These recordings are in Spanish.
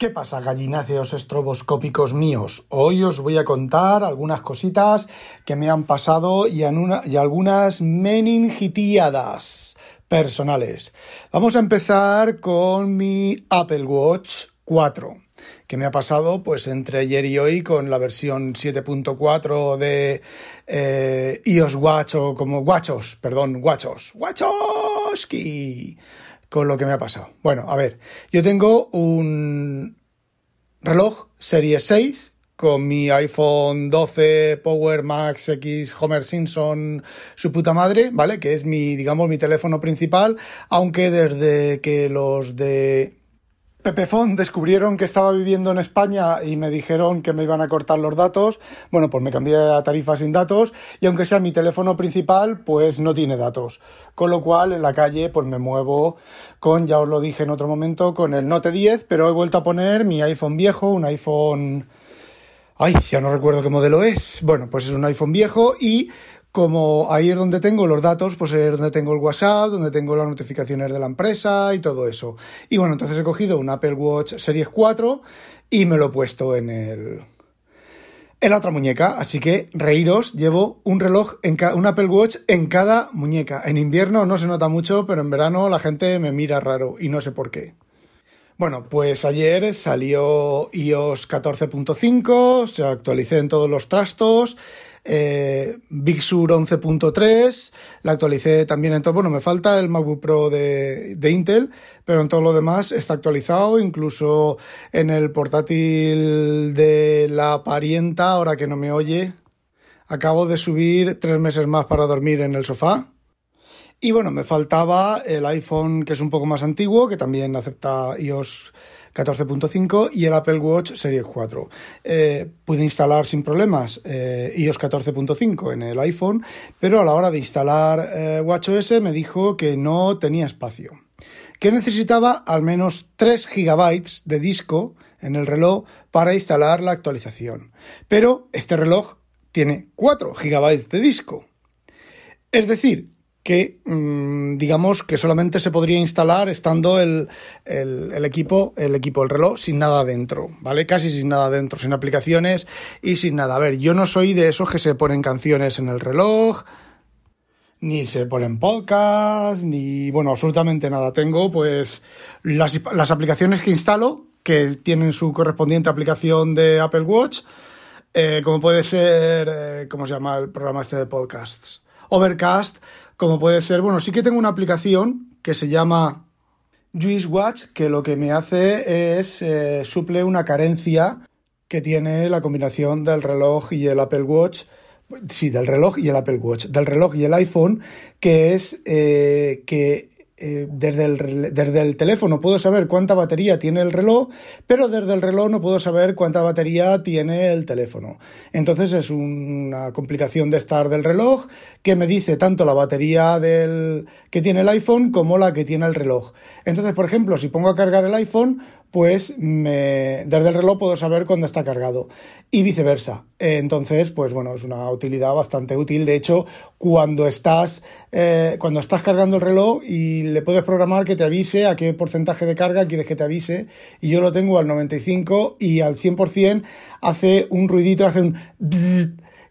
¿Qué pasa, gallináceos estroboscópicos míos? Hoy os voy a contar algunas cositas que me han pasado y, algunas meningitíadas personales. Vamos a empezar con mi Apple Watch 4 que me ha pasado pues entre ayer y hoy con la versión 7.4 de eh, iOS Watch o como Watchos, perdón, Watchos, Watchoski con lo que me ha pasado. Bueno, a ver, yo tengo un reloj serie 6 con mi iPhone 12 Power Max X Homer Simpson su puta madre, ¿vale? Que es mi, digamos, mi teléfono principal, aunque desde que los de Pepefon descubrieron que estaba viviendo en España y me dijeron que me iban a cortar los datos. Bueno, pues me cambié a tarifa sin datos y aunque sea mi teléfono principal, pues no tiene datos. Con lo cual en la calle pues me muevo con, ya os lo dije en otro momento, con el Note 10, pero he vuelto a poner mi iPhone viejo, un iPhone... Ay, ya no recuerdo qué modelo es. Bueno, pues es un iPhone viejo y como ahí es donde tengo los datos, pues es donde tengo el WhatsApp, donde tengo las notificaciones de la empresa y todo eso. Y bueno, entonces he cogido un Apple Watch Series 4 y me lo he puesto en el en la otra muñeca, así que reíros, llevo un reloj en un Apple Watch en cada muñeca. En invierno no se nota mucho, pero en verano la gente me mira raro y no sé por qué. Bueno, pues ayer salió iOS 14.5, se actualicé en todos los trastos eh, Big Sur 11.3, la actualicé también en todo, bueno, me falta el MacBook Pro de, de, Intel, pero en todo lo demás está actualizado, incluso en el portátil de la parienta, ahora que no me oye, acabo de subir tres meses más para dormir en el sofá. Y bueno, me faltaba el iPhone que es un poco más antiguo, que también acepta iOS 14.5 y el Apple Watch Series 4. Eh, pude instalar sin problemas eh, iOS 14.5 en el iPhone, pero a la hora de instalar eh, WatchOS me dijo que no tenía espacio, que necesitaba al menos 3 GB de disco en el reloj para instalar la actualización. Pero este reloj tiene 4 GB de disco. Es decir, que mm, digamos que solamente se podría instalar estando el, el, equipo, el equipo, el reloj sin nada dentro, ¿vale? Casi sin nada dentro, sin aplicaciones y sin nada. A ver, yo no soy de esos que se ponen canciones en el reloj, ni se ponen podcast, ni bueno, absolutamente nada. Tengo pues las, las aplicaciones que instalo, que tienen su correspondiente aplicación de Apple Watch, eh, como puede ser, eh, ¿cómo se llama el programa este de podcasts? Overcast, como puede ser, bueno, sí que tengo una aplicación que se llama Juice Watch, que lo que me hace es eh, suple una carencia que tiene la combinación del reloj y el Apple Watch. Sí, del reloj y el Apple Watch, del reloj y el iPhone, que es eh, que eh, desde, el, desde el teléfono puedo saber cuánta batería tiene el reloj, pero desde el reloj no puedo saber cuánta batería tiene el teléfono. Entonces es una complicación de estar del reloj que me dice tanto la batería del, que tiene el iPhone como la que tiene el reloj. Entonces, por ejemplo, si pongo a cargar el iPhone, pues me, desde el reloj puedo saber cuándo está cargado y viceversa. Entonces, pues bueno, es una utilidad bastante útil. De hecho, cuando estás, eh, cuando estás cargando el reloj y le puedes programar que te avise a qué porcentaje de carga quieres que te avise, y yo lo tengo al 95 y al 100% hace un ruidito, hace un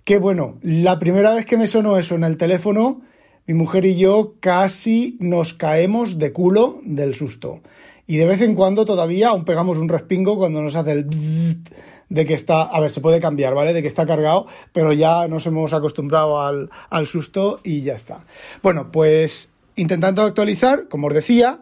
que bueno, la primera vez que me sonó eso en el teléfono, mi mujer y yo casi nos caemos de culo del susto. Y de vez en cuando todavía aún pegamos un respingo cuando nos hace el de que está, a ver, se puede cambiar, ¿vale? De que está cargado, pero ya nos hemos acostumbrado al, al susto y ya está. Bueno, pues intentando actualizar, como os decía,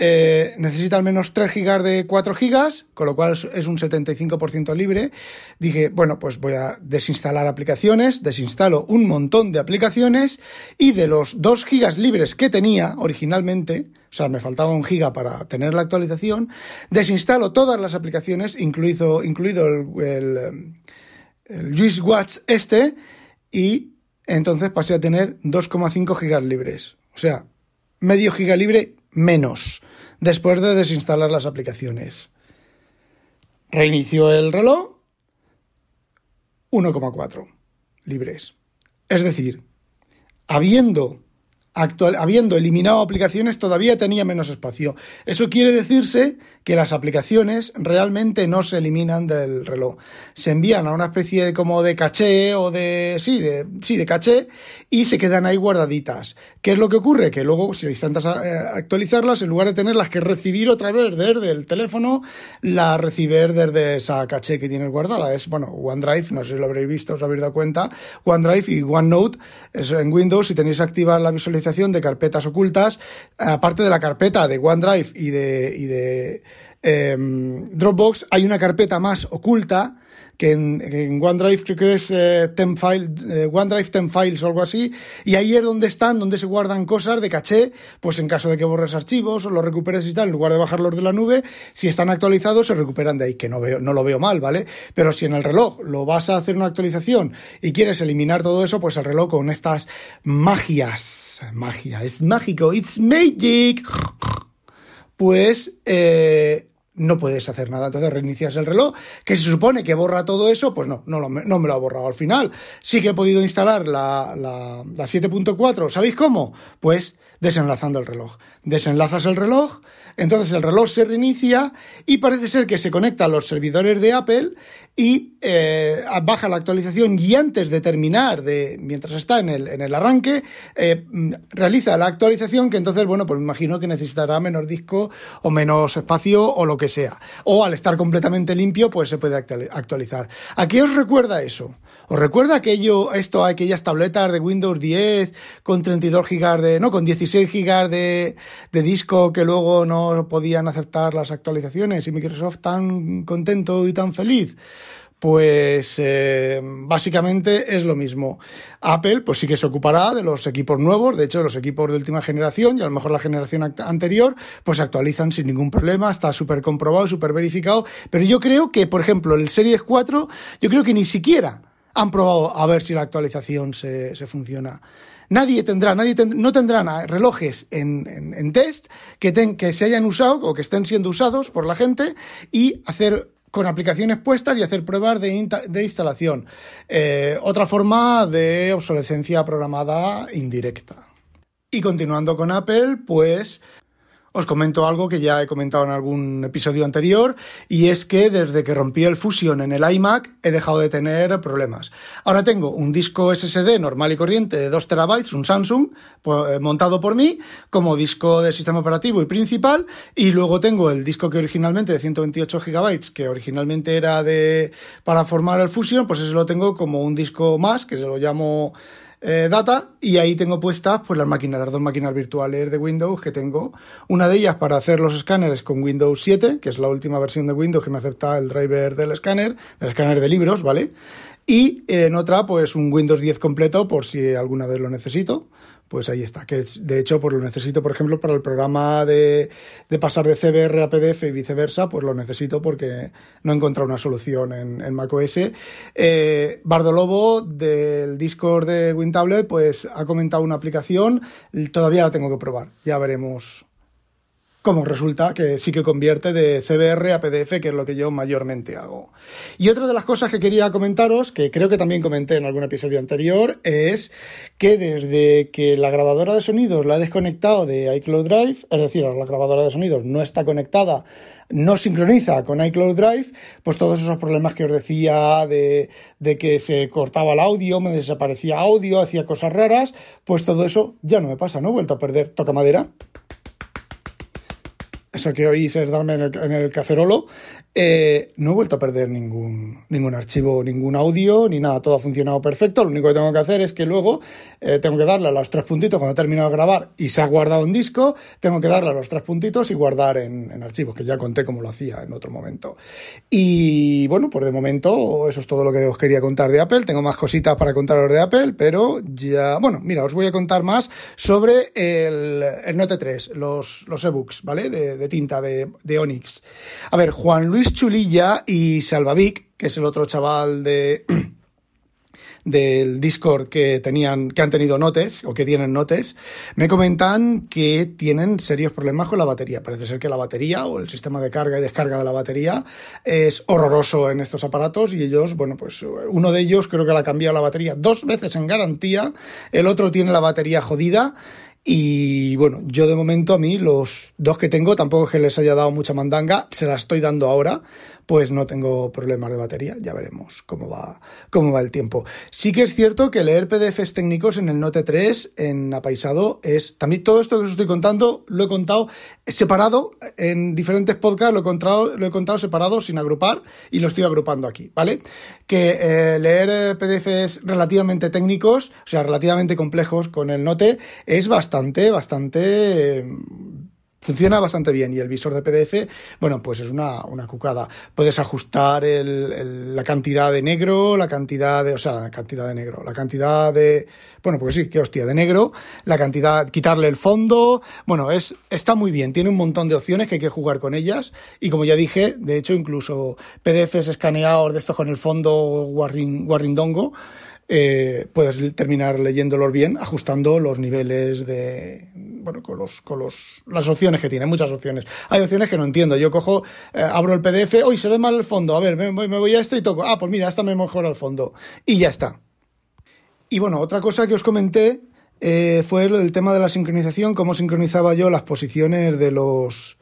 eh, necesita al menos 3 gigas de 4 gigas, con lo cual es un 75% libre. Dije, bueno, pues voy a desinstalar aplicaciones, desinstalo un montón de aplicaciones y de los 2 gigas libres que tenía originalmente, o sea, me faltaba un giga para tener la actualización, desinstalo todas las aplicaciones, incluido, incluido el, el, el Watch este, y entonces pasé a tener 2,5 gigas libres. O sea, medio giga libre menos después de desinstalar las aplicaciones. Reinició el reloj 1,4 libres. Es decir, habiendo habiendo eliminado aplicaciones, todavía tenía menos espacio. Eso quiere decirse que las aplicaciones realmente no se eliminan del reloj. Se envían a una especie de, como de caché o de, sí, de, sí, de caché y se quedan ahí guardaditas. ¿Qué es lo que ocurre? Que luego, si intentas eh, actualizarlas, en lugar de tenerlas que recibir otra vez desde el teléfono, la recibir desde esa caché que tienes guardada. Es, bueno, OneDrive, no sé si lo habréis visto, os habéis dado cuenta, OneDrive y OneNote, en Windows, si tenéis activada la visualización de carpetas ocultas, aparte de la carpeta de OneDrive y de, y de Em, Dropbox hay una carpeta más oculta que en, OneDrive creo que es eh, file, eh, OneDrive 10 Files o algo así, y ahí es donde están, donde se guardan cosas de caché, pues en caso de que borres archivos o los recuperes y tal, en lugar de bajarlos de la nube, si están actualizados se recuperan de ahí, que no, veo, no lo veo mal, ¿vale? Pero si en el reloj lo vas a hacer una actualización y quieres eliminar todo eso, pues el reloj con estas magias, magia, es mágico, it's magic, pues eh, no puedes hacer nada. Entonces reinicias el reloj, que se supone que borra todo eso, pues no, no, no me lo ha borrado al final. Sí que he podido instalar la, la, la 7.4. ¿Sabéis cómo? Pues desenlazando el reloj. Desenlazas el reloj, entonces el reloj se reinicia y parece ser que se conecta a los servidores de Apple y eh, baja la actualización y antes de terminar, de, mientras está en el, en el arranque, eh, realiza la actualización que entonces, bueno, pues me imagino que necesitará menos disco o menos espacio o lo que sea. O al estar completamente limpio, pues se puede actualizar. ¿A qué os recuerda eso? ¿Os recuerda aquello, esto, aquellas tabletas de Windows 10 con 32 GB de, no, con 16 GB de, de disco que luego no podían aceptar las actualizaciones y Microsoft tan contento y tan feliz? Pues eh, básicamente es lo mismo. Apple pues sí que se ocupará de los equipos nuevos, de hecho los equipos de última generación y a lo mejor la generación anterior pues se actualizan sin ningún problema, está súper comprobado, súper verificado, pero yo creo que por ejemplo el Series 4 yo creo que ni siquiera han probado a ver si la actualización se, se funciona. Nadie tendrá, nadie no tendrán relojes en, en, test que, que se hayan usado o que estén siendo usados por la gente y hacer con aplicaciones puestas y hacer pruebas de, instalación. Eh, otra forma de obsolescencia programada indirecta. Y continuando con Apple, pues os comento algo que ya he comentado en algún episodio anterior y es que desde que rompí el Fusion en el iMac he dejado de tener problemas. Ahora tengo un disco SSD normal y corriente de 2 terabytes, un Samsung, eh, montado por mí como disco de sistema operativo y principal y luego tengo el disco que originalmente de 128 gigabytes que originalmente era de para formar el Fusion, pues ese lo tengo como un disco más que se lo llamo eh, data y ahí tengo puestas pues las máquinas, las dos máquinas virtuales de Windows que tengo. Una de ellas para hacer los escáneres con Windows 7, que es la última versión de Windows que me acepta el driver del escáner, del escáner de libros, ¿vale? Y en otra, pues un Windows 10 completo por si alguna vez lo necesito. Pues ahí está. Que de hecho, pues lo necesito, por ejemplo, para el programa de, pasar de CBR a PDF y viceversa, pues lo necesito porque no he encontrado una solución en, macOS. Eh, Bardo Lobo del Discord de WinTablet, pues ha comentado una aplicación. Todavía la tengo que probar. Ya veremos como resulta que sí que convierte de CBR a PDF, que es lo que yo mayormente hago. Y otra de las cosas que quería comentaros, que creo que también comenté en algún episodio anterior, es que desde que la grabadora de sonidos la he desconectado de iCloud Drive, es decir, la grabadora de sonidos no está conectada no sincroniza con iCloud Drive, pues todos esos problemas que os decía de, que se cortaba el audio, me desaparecía audio, hacía cosas raras, pues todo eso ya no me pasa, ¿no? He vuelto a perder. Toca madera eso que oís es darme en el, en cacerolo, eh, no he vuelto a perder ningún, ningún archivo, ningún audio, ni nada. Todo ha funcionado perfecto. Lo único que tengo que hacer es que luego eh, tengo que darle a los tres puntitos cuando he terminado de grabar y se ha guardado en disco. Tengo que darle a los tres puntitos y guardar en, archivos, que ya conté cómo lo hacía en otro momento. Y bueno, por de momento, eso es todo lo que os quería contar de Apple. Tengo más cositas para contaros de Apple, pero ya. Bueno, mira, os voy a contar más sobre el, el Note 3, los, los ebooks, ¿vale? Tinta de, de. A ver, Juan Luis Chulilla y Salvavic, que es el otro chaval de del Discord que tenían, que han tenido notes o que tienen notes, me comentan que tienen serios problemas con la batería. Parece ser que la batería o el sistema de carga y descarga de la batería es horroroso en estos aparatos y ellos, bueno, pues uno de ellos creo que le ha cambiado la batería dos veces en garantía, el otro tiene la batería jodida Y bueno, yo de momento a mí los dos que tengo, tampoco es que les haya dado mucha mandanga, se las estoy dando ahora, pues no tengo problemas de batería, ya veremos cómo va, cómo va el tiempo. Sí que es cierto que leer PDFs técnicos en el Note 3, en apaisado, es también todo esto que os estoy contando, lo he contado separado en diferentes podcasts, lo he contado, lo he contado separado sin agrupar y lo estoy agrupando aquí, ¿vale? Que eh, leer PDFs relativamente técnicos, o sea, relativamente complejos con el Note, es bastante, bastante Funciona bastante bien. Y el visor de PDF, bueno, pues es una, una cucada. Puedes ajustar el, la cantidad de negro, la cantidad de, o sea, la cantidad de negro, la cantidad de, bueno, pues sí, qué hostia, de negro, la cantidad, quitarle el fondo, bueno, es, está muy bien, tiene un montón de opciones que hay que jugar con ellas. Y como ya dije, de hecho, incluso PDFs escaneados de estos con el fondo Warrindongo, eh, puedes terminar leyéndolos bien, ajustando los niveles de, bueno, con los, con los, las opciones que tiene, muchas opciones. Hay opciones que no entiendo. Yo cojo, eh, abro el PDF, hoy se ve mal el fondo, a ver, me, me voy a este y toco, ah, pues mira, esta me mejora el fondo. Y ya está. Y bueno, otra cosa que os comenté eh, fue el tema de la sincronización, cómo sincronizaba yo las posiciones de los,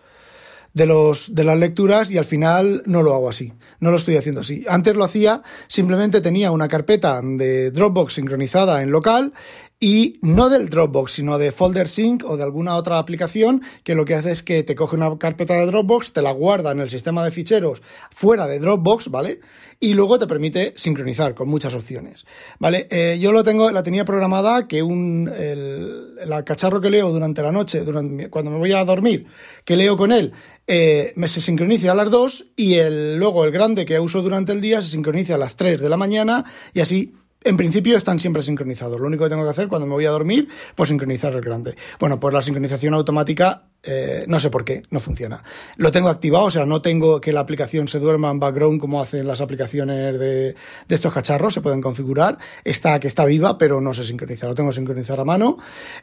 de, los, de las lecturas y al final no lo hago así, no lo estoy haciendo así. Antes lo hacía, simplemente tenía una carpeta de Dropbox sincronizada en local y no del Dropbox, sino de Folder Sync o de alguna otra aplicación que lo que hace es que te coge una carpeta de Dropbox, te la guarda en el sistema de ficheros fuera de Dropbox, ¿vale? Y luego te permite sincronizar con muchas opciones, ¿vale? Eh, yo lo tengo, la tenía programada que un, el, el, cacharro que leo durante la noche, durante, cuando me voy a dormir, que leo con él, eh, me se sincroniza a las 2 y el, luego el grande que uso durante el día se sincroniza a las 3 de la mañana y así en principio están siempre sincronizados. Lo único que tengo que hacer cuando me voy a dormir, pues sincronizar el grande. Bueno, pues la sincronización automática eh, no sé por qué, no funciona. Lo tengo activado, o sea, no tengo que la aplicación se duerma en background como hacen las aplicaciones de, estos cacharros, se pueden configurar. Está que está viva, pero no se sincroniza. Lo tengo que sincronizar a mano.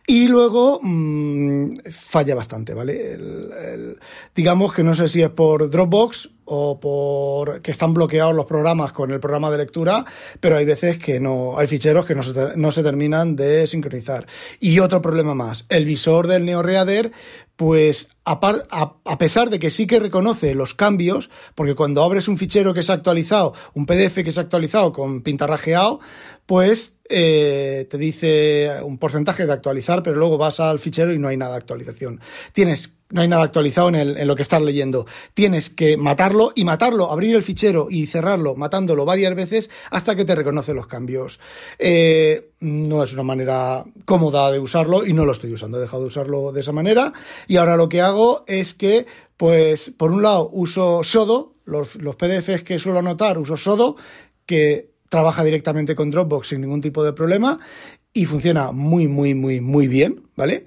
Y luego mmm, falla bastante, ¿vale? Digamos que no sé si es por Dropbox o por que están bloqueados los programas con el programa de lectura, pero hay veces que no, hay ficheros que no se, no se terminan de sincronizar. Y otro problema más, el visor del NeoReader pues a, a, pesar de que sí que reconoce los cambios, porque cuando abres un fichero que se ha actualizado, un PDF que se ha actualizado con pintarrajeado, pues eh, te dice un porcentaje de actualizar, pero luego vas al fichero y no hay nada de actualización. Tienes no hay nada actualizado en, lo que estás leyendo. Tienes que matarlo y matarlo, abrir el fichero y cerrarlo, matándolo varias veces hasta que te reconoce los cambios. Eh, no es una manera cómoda de usarlo y no lo estoy usando. He dejado de usarlo de esa manera y ahora lo que hago es que, pues, por un lado uso Sodo, los, los PDFs que suelo anotar uso Sodo, que trabaja directamente con Dropbox sin ningún tipo de problema y funciona muy, muy, muy, muy bien, ¿vale?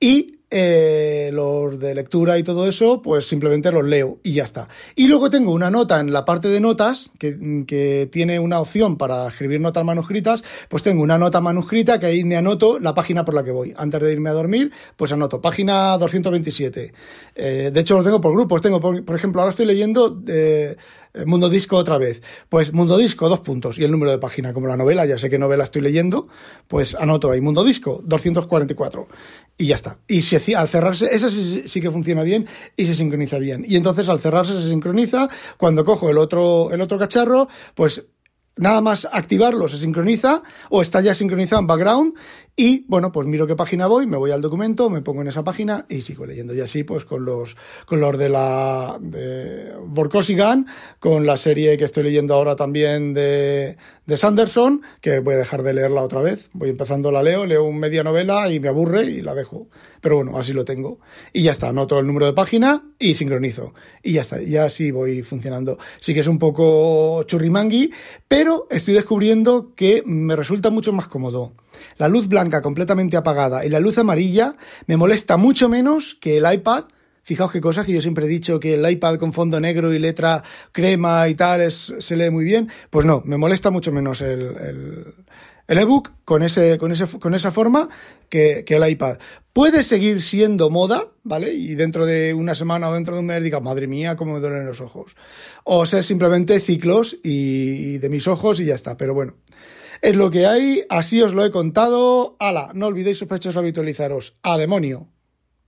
Y eh, los de lectura y todo eso, pues simplemente los leo y ya está. Y luego tengo una nota en la parte de notas, que, que, tiene una opción para escribir notas manuscritas, pues tengo una nota manuscrita que ahí me anoto la página por la que voy. Antes de irme a dormir, pues anoto página 227. Eh, de hecho, lo tengo por grupos. Tengo, por, por ejemplo, ahora estoy leyendo... Eh, Mundo Disco otra vez. Pues Mundo Disco, dos puntos. Y el número de página, como la novela, ya sé qué novela estoy leyendo, pues anoto ahí Mundo Disco, 244. Y ya está. Y si, al cerrarse, esa sí, sí, que funciona bien y se sincroniza bien. Y entonces al cerrarse se sincroniza. Cuando cojo el otro, el otro cacharro, pues nada más activarlo se sincroniza o está ya sincronizado en background y bueno, pues miro qué página voy, me voy al documento, me pongo en esa página y sigo leyendo. Y así pues con los, con los de la de Borkosigan, con la serie que estoy leyendo ahora también de, de Sanderson, que voy a dejar de leerla otra vez. Voy empezando la leo, leo un media novela y me aburre y la dejo. Pero bueno, así lo tengo. Y ya está, anoto el número de página y sincronizo. Y ya está, ya así voy funcionando. Sí que es un poco churrimangui, pero estoy descubriendo que me resulta mucho más cómodo la luz blanca completamente apagada y la luz amarilla me molesta mucho menos que el iPad. Fijaos qué cosas que yo siempre he dicho que el iPad con fondo negro y letra crema y tal se lee muy bien. Pues no, me molesta mucho menos el, ebook con, esa forma que, el iPad. Puede seguir siendo moda, ¿vale? Y dentro de una semana o dentro de un mes diga, madre mía, cómo me duelen los ojos. O ser simplemente ciclos y de mis ojos y ya está. Pero bueno. Es lo que hay, así os lo he contado. Ala, no olvidéis sospechosos habitualizaros. ¡A demonio!